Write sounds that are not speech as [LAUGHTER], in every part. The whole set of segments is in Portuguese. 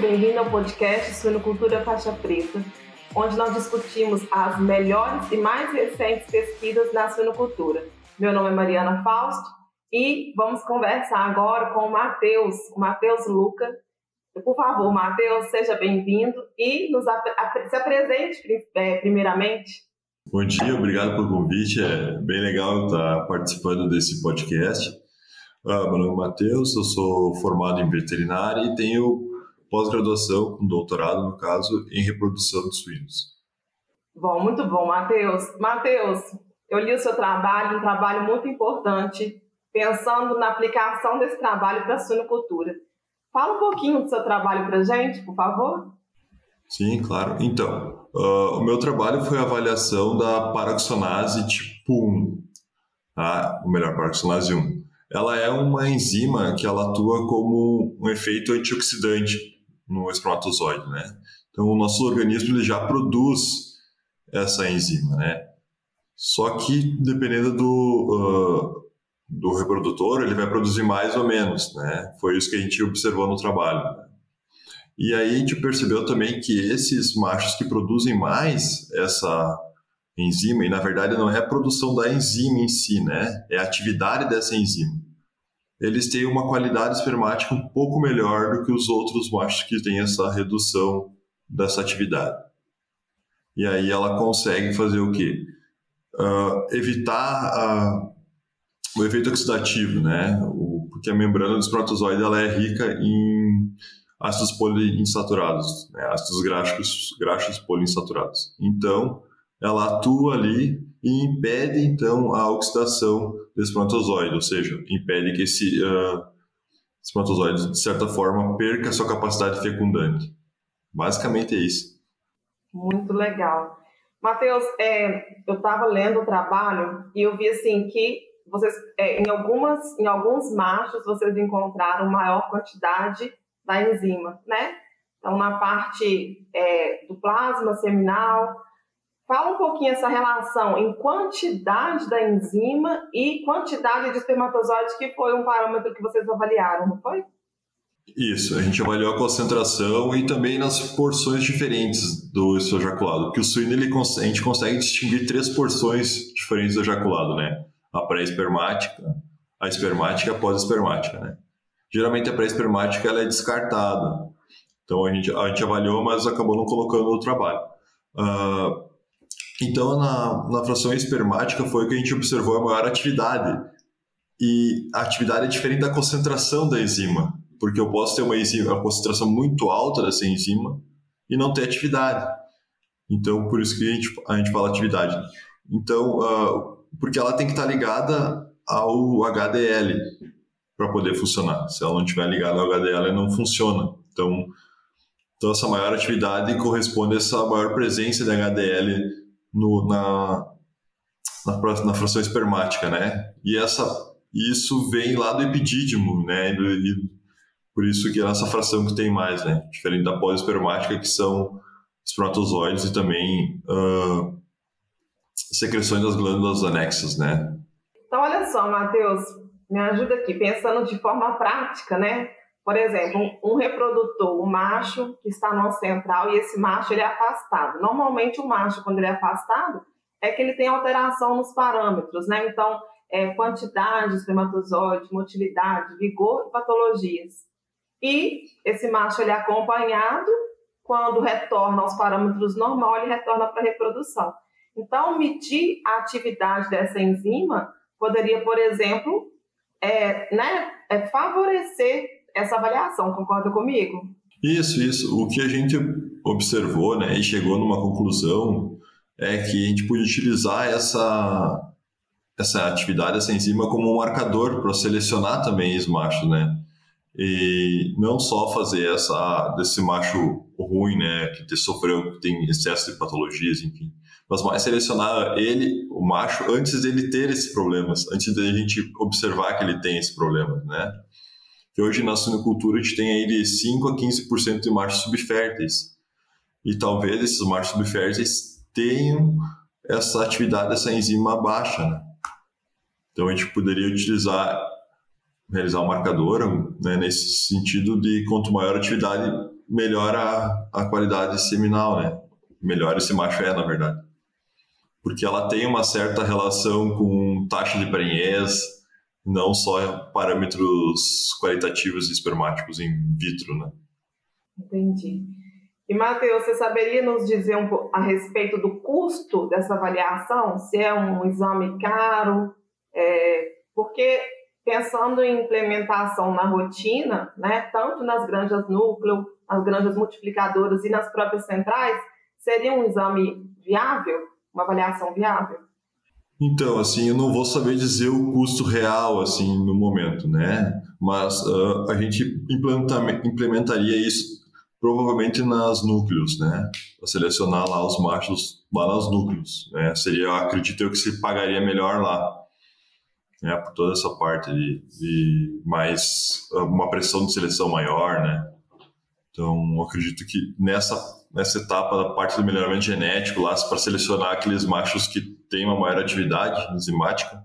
bem-vindo ao podcast Suinocultura Faixa Preta, onde nós discutimos as melhores e mais recentes pesquisas na suinocultura. Meu nome é Mariana Fausto e vamos conversar agora com o Matheus, o Matheus Luca. Por favor, Matheus, seja bem-vindo e nos ap se apresente é, primeiramente. Bom dia, obrigado pelo convite. É bem legal estar participando desse podcast. Ah, meu nome é Matheus, eu sou formado em veterinária e tenho pós-graduação, com doutorado, no caso, em reprodução de suínos. Bom, muito bom, Matheus. Matheus, eu li o seu trabalho, um trabalho muito importante, pensando na aplicação desse trabalho para a suinocultura. Fala um pouquinho do seu trabalho para a gente, por favor. Sim, claro. Então, uh, o meu trabalho foi a avaliação da paraxonase tipo 1, tá? ou melhor, paraxonase 1 ela é uma enzima que ela atua como um efeito antioxidante no espermatozoide, né? Então, o nosso organismo ele já produz essa enzima, né? Só que, dependendo do, uh, do reprodutor, ele vai produzir mais ou menos, né? Foi isso que a gente observou no trabalho. Né? E aí a gente percebeu também que esses machos que produzem mais essa enzima, e na verdade não é a produção da enzima em si, né? É a atividade dessa enzima. Eles têm uma qualidade espermática um pouco melhor do que os outros machos que têm essa redução dessa atividade. E aí ela consegue fazer o quê? Uh, evitar uh, o efeito oxidativo, né? O, porque a membrana do espermatozoide ela é rica em ácidos poliinsaturados, né? ácidos graxos, graxos poliinsaturados. Então, ela atua ali e impede então a oxidação desse espermatozoide, ou seja, impede que esse uh, espermatozoide, de certa forma, perca sua capacidade fecundante. Basicamente é isso. Muito legal. Matheus, é, eu estava lendo o trabalho e eu vi assim que vocês, é, em, algumas, em alguns machos, vocês encontraram maior quantidade da enzima, né? Então, na parte é, do plasma seminal, Fala um pouquinho essa relação em quantidade da enzima e quantidade de espermatozoides, que foi um parâmetro que vocês avaliaram, não foi? Isso, a gente avaliou a concentração e também nas porções diferentes do ejaculado, porque o suíno ele, a gente consegue distinguir três porções diferentes do ejaculado, né? A pré-espermática, a espermática e a pós-espermática, né? Geralmente a pré-espermática ela é descartada, então a gente, a gente avaliou, mas acabou não colocando no trabalho. Uh, então, na, na fração espermática foi que a gente observou a maior atividade. E a atividade é diferente da concentração da enzima, porque eu posso ter uma, enzima, uma concentração muito alta dessa enzima e não ter atividade. Então, por isso que a gente, a gente fala atividade. Então, uh, porque ela tem que estar ligada ao HDL para poder funcionar. Se ela não estiver ligada ao HDL, não funciona. Então, então, essa maior atividade corresponde a essa maior presença de HDL no, na, na, na, fração espermática, né? E essa, isso vem lá do epidídimo, né? E, e por isso que é essa fração que tem mais, né? Diferente da pós-espermática, que são espermatozoides e também uh, secreções das glândulas anexas, né? Então, olha só, Matheus, me ajuda aqui, pensando de forma prática, né? Por exemplo, um, um reprodutor, o um macho que está no central e esse macho ele é afastado. Normalmente o macho, quando ele é afastado, é que ele tem alteração nos parâmetros, né? Então, é, quantidade de espermatozoide, motilidade, vigor e patologias. E esse macho ele é acompanhado, quando retorna aos parâmetros normal, ele retorna para a reprodução. Então, medir a atividade dessa enzima poderia, por exemplo, é, né, é favorecer essa avaliação, concorda comigo? Isso, isso. O que a gente observou né, e chegou numa conclusão é que a gente podia utilizar essa, essa atividade, essa enzima, como um marcador para selecionar também os machos, né? E não só fazer essa desse macho ruim, né, que sofreu, que tem excesso de patologias, enfim, mas mais selecionar ele, o macho, antes dele ter esses problemas, antes da gente observar que ele tem esse problema, né? Que hoje na suinocultura a gente tem aí de 5 a 15% de machos subférteis. E talvez esses machos subférteis tenham essa atividade, essa enzima baixa, né? Então a gente poderia utilizar, realizar um marcador né, nesse sentido de quanto maior a atividade, melhora a qualidade seminal, né? Melhora esse macho é, na verdade. Porque ela tem uma certa relação com taxa de prenhez, não só parâmetros qualitativos e espermáticos in vitro, né? Entendi. E, Matheus, você saberia nos dizer um pouco a respeito do custo dessa avaliação? Se é um exame caro? É, porque, pensando em implementação na rotina, né, tanto nas granjas núcleo, nas granjas multiplicadoras e nas próprias centrais, seria um exame viável? Uma avaliação viável? Então, assim, eu não vou saber dizer o custo real, assim, no momento, né? Mas uh, a gente implementaria isso provavelmente nas núcleos, né? Para selecionar lá os machos lá nas núcleos, né? Seria, acredito eu que se pagaria melhor lá, né? Por toda essa parte de, de mais uma pressão de seleção maior, né? Então, acredito que nessa nessa etapa da parte do melhoramento genético lá para selecionar aqueles machos que têm uma maior atividade enzimática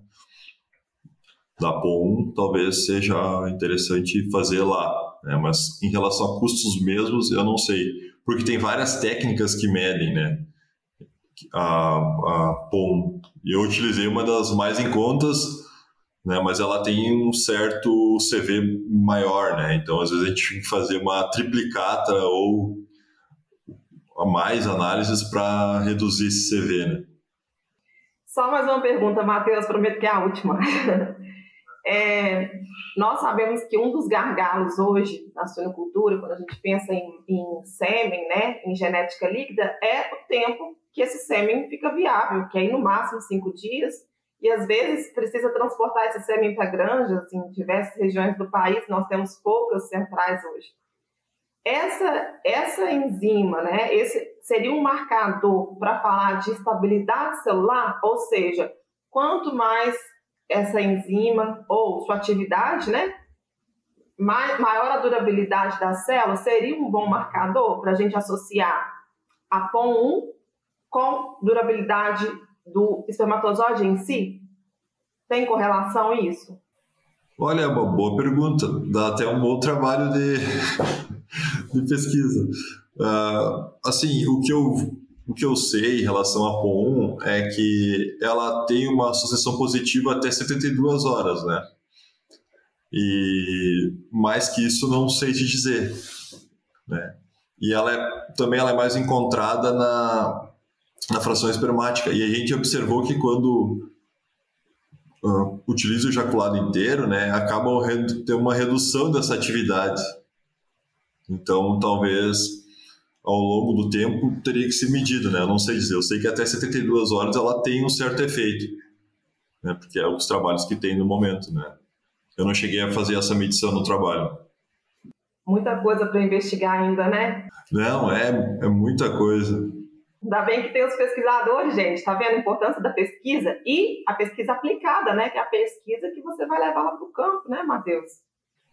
da PO1, talvez seja interessante fazer lá, né? Mas em relação a custos mesmos, eu não sei, porque tem várias técnicas que medem, né? A, a POM. Eu utilizei uma das mais em contas, né? Mas ela tem um certo CV maior, né? Então, às vezes a gente tem que fazer uma triplicata ou mais análises para reduzir esse CV, né? Só mais uma pergunta, Matheus, prometo que é a última. [LAUGHS] É, nós sabemos que um dos gargalos hoje na suinocultura, quando a gente pensa em, em sêmen, né, em genética líquida, é o tempo que esse sêmen fica viável, que é no máximo cinco dias, e às vezes precisa transportar esse sêmen para granjas em diversas regiões do país, nós temos poucas centrais hoje. Essa, essa enzima, né, esse seria um marcador para falar de estabilidade celular, ou seja, quanto mais essa enzima ou sua atividade, né? Maior a durabilidade da célula seria um bom marcador para a gente associar a POM1 com durabilidade do espermatozoide em si? Tem correlação isso? Olha, é uma boa pergunta. Dá até um bom trabalho de, de pesquisa. Uh, assim, o que eu o que eu sei em relação à POM é que ela tem uma sucessão positiva até 72 horas, né? E mais que isso não sei te dizer, né? E ela é, também ela é mais encontrada na, na fração espermática. E a gente observou que quando uh, utiliza o ejaculado inteiro, né, acaba tendo uma redução dessa atividade. Então, talvez ao longo do tempo teria que ser medido, né? Eu não sei dizer. Eu sei que até 72 horas ela tem um certo efeito, né? Porque é os trabalhos que tem no momento, né? Eu não cheguei a fazer essa medição no trabalho. Muita coisa para investigar ainda, né? Não, é, é muita coisa. Ainda bem que tem os pesquisadores, gente. Tá vendo a importância da pesquisa? E a pesquisa aplicada, né? Que é a pesquisa que você vai levar lá para o campo, né, Matheus?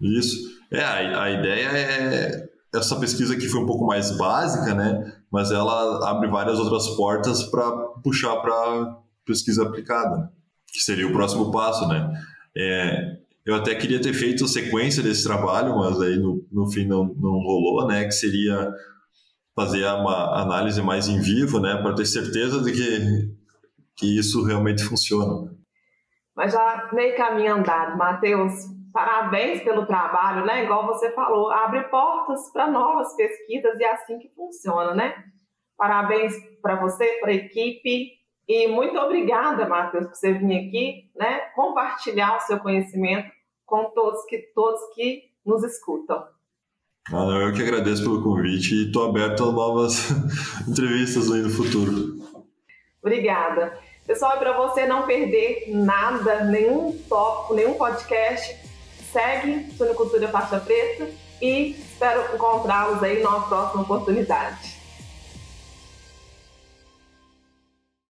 Isso. É, a, a ideia é essa pesquisa aqui foi um pouco mais básica, né? Mas ela abre várias outras portas para puxar para pesquisa aplicada, né? que seria o próximo passo, né? É, eu até queria ter feito a sequência desse trabalho, mas aí no, no fim não, não rolou, né? Que seria fazer uma análise mais em vivo, né? Para ter certeza de que, que isso realmente funciona. Mas já meio caminho andado, Matheus parabéns pelo trabalho, né? Igual você falou, abre portas para novas pesquisas e é assim que funciona, né? Parabéns para você, para a equipe e muito obrigada, Matheus, por você vir aqui, né? Compartilhar o seu conhecimento com todos que todos que nos escutam. Ah, não, eu que agradeço pelo convite e estou aberto a novas [LAUGHS] entrevistas aí no futuro. Obrigada. Pessoal, para você não perder nada, nenhum tópico, nenhum podcast, segue Suinocultura Faixa Preta e espero encontrá-los aí numa próxima oportunidade.